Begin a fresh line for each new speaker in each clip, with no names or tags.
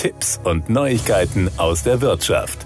Tipps und Neuigkeiten aus der Wirtschaft.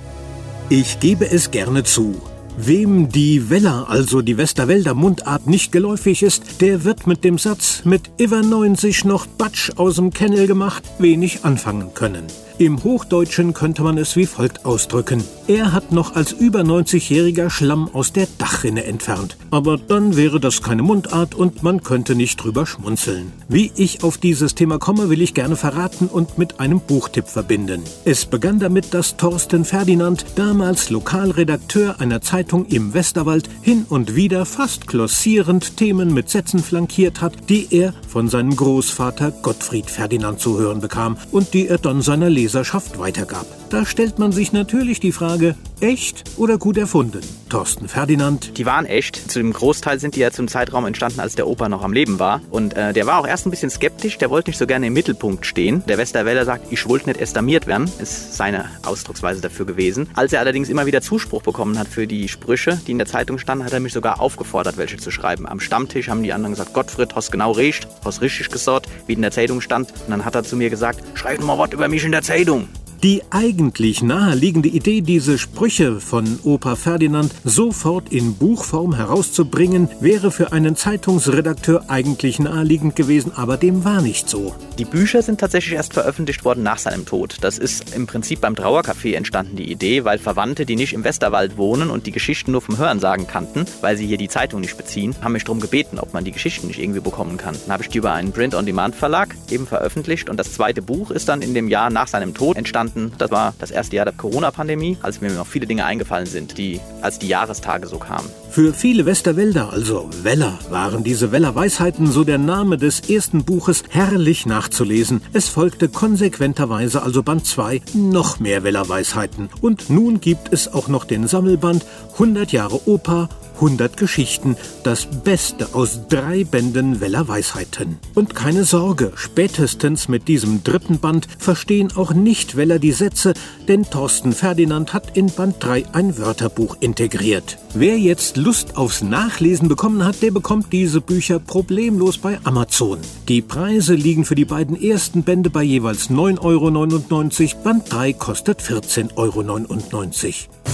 Ich gebe es gerne zu. Wem die Weller, also die Westerwälder Mundart, nicht geläufig ist, der wird mit dem Satz mit Iver 90 noch Batsch aus dem Kennel gemacht wenig anfangen können. Im Hochdeutschen könnte man es wie folgt ausdrücken. Er hat noch als über 90-jähriger Schlamm aus der Dachrinne entfernt. Aber dann wäre das keine Mundart und man könnte nicht drüber schmunzeln. Wie ich auf dieses Thema komme, will ich gerne verraten und mit einem Buchtipp verbinden. Es begann damit, dass Thorsten Ferdinand, damals Lokalredakteur einer Zeitung im Westerwald, hin und wieder fast klossierend Themen mit Sätzen flankiert hat, die er von seinem Großvater Gottfried Ferdinand zu hören bekam und die er dann seiner Leserin Leserschaft weitergab. Da stellt man sich natürlich die Frage, echt oder gut erfunden? Thorsten Ferdinand.
Die waren echt. Zu dem Großteil sind die ja zum Zeitraum entstanden, als der Opa noch am Leben war. Und äh, der war auch erst ein bisschen skeptisch, der wollte nicht so gerne im Mittelpunkt stehen. Der Westerwälder sagt, ich wollte nicht estamiert werden, ist seine Ausdrucksweise dafür gewesen. Als er allerdings immer wieder Zuspruch bekommen hat für die Sprüche, die in der Zeitung standen, hat er mich sogar aufgefordert, welche zu schreiben. Am Stammtisch haben die anderen gesagt, Gottfried, hast genau recht, hast richtig gesorgt, wie in der Zeitung stand. Und dann hat er zu mir gesagt, schreib mal was über mich in der Zeitung.
Die eigentlich naheliegende Idee, diese Sprüche von Opa Ferdinand sofort in Buchform herauszubringen, wäre für einen Zeitungsredakteur eigentlich naheliegend gewesen, aber dem war nicht so.
Die Bücher sind tatsächlich erst veröffentlicht worden nach seinem Tod. Das ist im Prinzip beim Trauercafé entstanden, die Idee, weil Verwandte, die nicht im Westerwald wohnen und die Geschichten nur vom Hörensagen kannten, weil sie hier die Zeitung nicht beziehen, haben mich darum gebeten, ob man die Geschichten nicht irgendwie bekommen kann. Dann habe ich die über einen Print-on-Demand-Verlag eben veröffentlicht und das zweite Buch ist dann in dem Jahr nach seinem Tod entstanden hatten. Das war das erste Jahr der Corona-Pandemie, als mir noch viele Dinge eingefallen sind, die als die Jahrestage so kamen.
Für viele Westerwälder, also Weller, waren diese Weller-Weisheiten, so der Name des ersten Buches, herrlich nachzulesen. Es folgte konsequenterweise, also Band 2, noch mehr Weller-Weisheiten. Und nun gibt es auch noch den Sammelband 100 Jahre Oper 100 Geschichten, das Beste aus drei Bänden Weller Weisheiten. Und keine Sorge, spätestens mit diesem dritten Band verstehen auch Nicht-Weller die Sätze, denn Thorsten Ferdinand hat in Band 3 ein Wörterbuch integriert. Wer jetzt Lust aufs Nachlesen bekommen hat, der bekommt diese Bücher problemlos bei Amazon. Die Preise liegen für die beiden ersten Bände bei jeweils 9,99 Euro, Band 3 kostet 14,99 Euro.